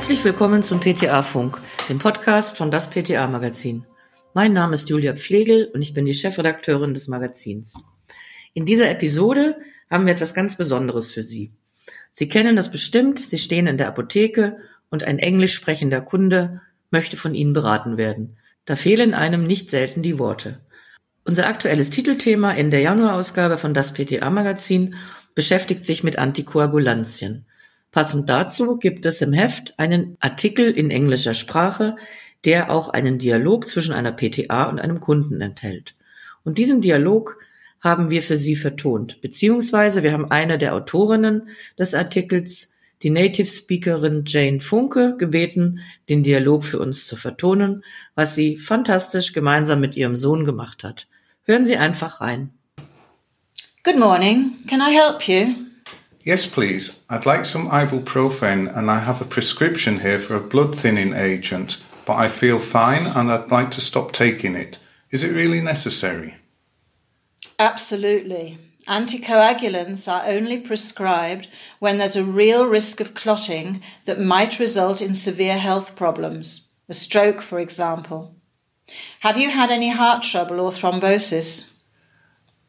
Herzlich willkommen zum PTA Funk, dem Podcast von das PTA Magazin. Mein Name ist Julia Pflegel und ich bin die Chefredakteurin des Magazins. In dieser Episode haben wir etwas ganz Besonderes für Sie. Sie kennen das bestimmt, Sie stehen in der Apotheke und ein englisch sprechender Kunde möchte von Ihnen beraten werden. Da fehlen einem nicht selten die Worte. Unser aktuelles Titelthema in der Januarausgabe von das PTA Magazin beschäftigt sich mit Antikoagulantien. Passend dazu gibt es im Heft einen Artikel in englischer Sprache, der auch einen Dialog zwischen einer PTA und einem Kunden enthält. Und diesen Dialog haben wir für Sie vertont, beziehungsweise wir haben eine der Autorinnen des Artikels, die Native Speakerin Jane Funke, gebeten, den Dialog für uns zu vertonen, was sie fantastisch gemeinsam mit ihrem Sohn gemacht hat. Hören Sie einfach rein. Good morning. Can I help you? Yes, please. I'd like some ibuprofen and I have a prescription here for a blood thinning agent, but I feel fine and I'd like to stop taking it. Is it really necessary? Absolutely. Anticoagulants are only prescribed when there's a real risk of clotting that might result in severe health problems, a stroke, for example. Have you had any heart trouble or thrombosis?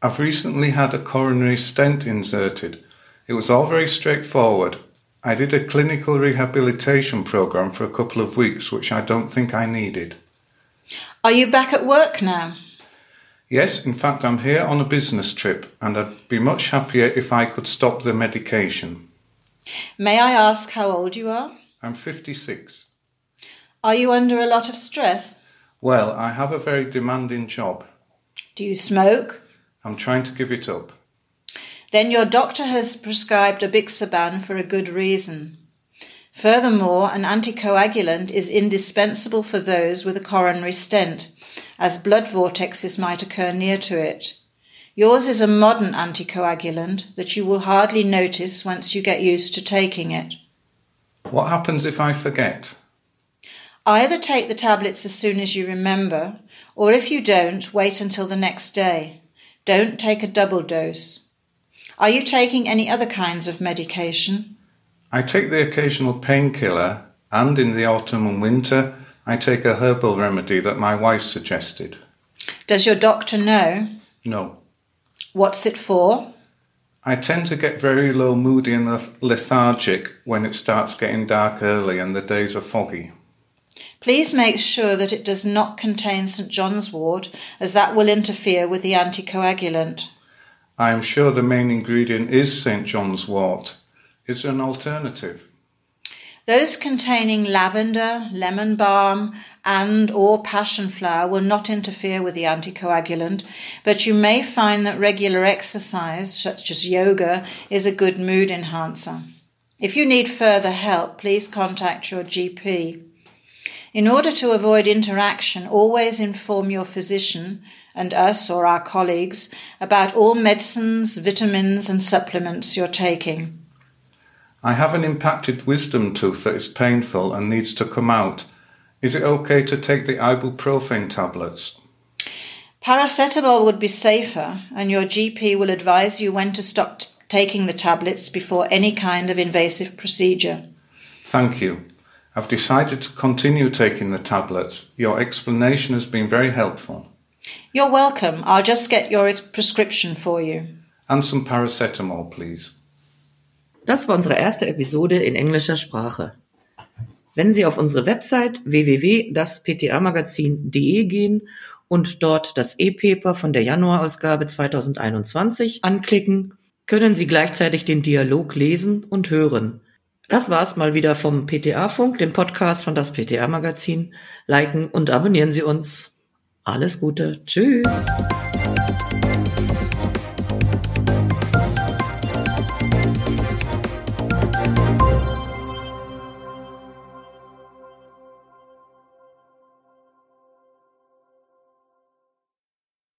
I've recently had a coronary stent inserted. It was all very straightforward. I did a clinical rehabilitation program for a couple of weeks, which I don't think I needed. Are you back at work now? Yes, in fact, I'm here on a business trip, and I'd be much happier if I could stop the medication. May I ask how old you are? I'm 56. Are you under a lot of stress? Well, I have a very demanding job. Do you smoke? I'm trying to give it up. Then your doctor has prescribed a Apixaban for a good reason. Furthermore, an anticoagulant is indispensable for those with a coronary stent, as blood vortexes might occur near to it. Yours is a modern anticoagulant that you will hardly notice once you get used to taking it. What happens if I forget? Either take the tablets as soon as you remember, or if you don't, wait until the next day. Don't take a double dose. Are you taking any other kinds of medication? I take the occasional painkiller, and in the autumn and winter, I take a herbal remedy that my wife suggested. Does your doctor know? No. What's it for? I tend to get very low moody and lethargic when it starts getting dark early and the days are foggy. Please make sure that it does not contain St. John's wort, as that will interfere with the anticoagulant. I am sure the main ingredient is St. John's wort. Is there an alternative? Those containing lavender, lemon balm, and or passion flower will not interfere with the anticoagulant, but you may find that regular exercise, such as yoga, is a good mood enhancer. If you need further help, please contact your GP. In order to avoid interaction, always inform your physician and us or our colleagues about all medicines, vitamins, and supplements you're taking. I have an impacted wisdom tooth that is painful and needs to come out. Is it okay to take the ibuprofen tablets? Paracetamol would be safer, and your GP will advise you when to stop taking the tablets before any kind of invasive procedure. Thank you. I've decided to continue taking the tablets. Your explanation has been very helpful. You're welcome. I'll just get your prescription for you. And some paracetamol, please. Das war unsere erste Episode in englischer Sprache. Wenn Sie auf unsere Website www.dasptamagazin.de gehen und dort das E-Paper von der Januarausgabe 2021 anklicken, können Sie gleichzeitig den Dialog lesen und hören. Das war's mal wieder vom PTA-Funk, dem Podcast von das PTA-Magazin. Liken und abonnieren Sie uns. Alles Gute. Tschüss.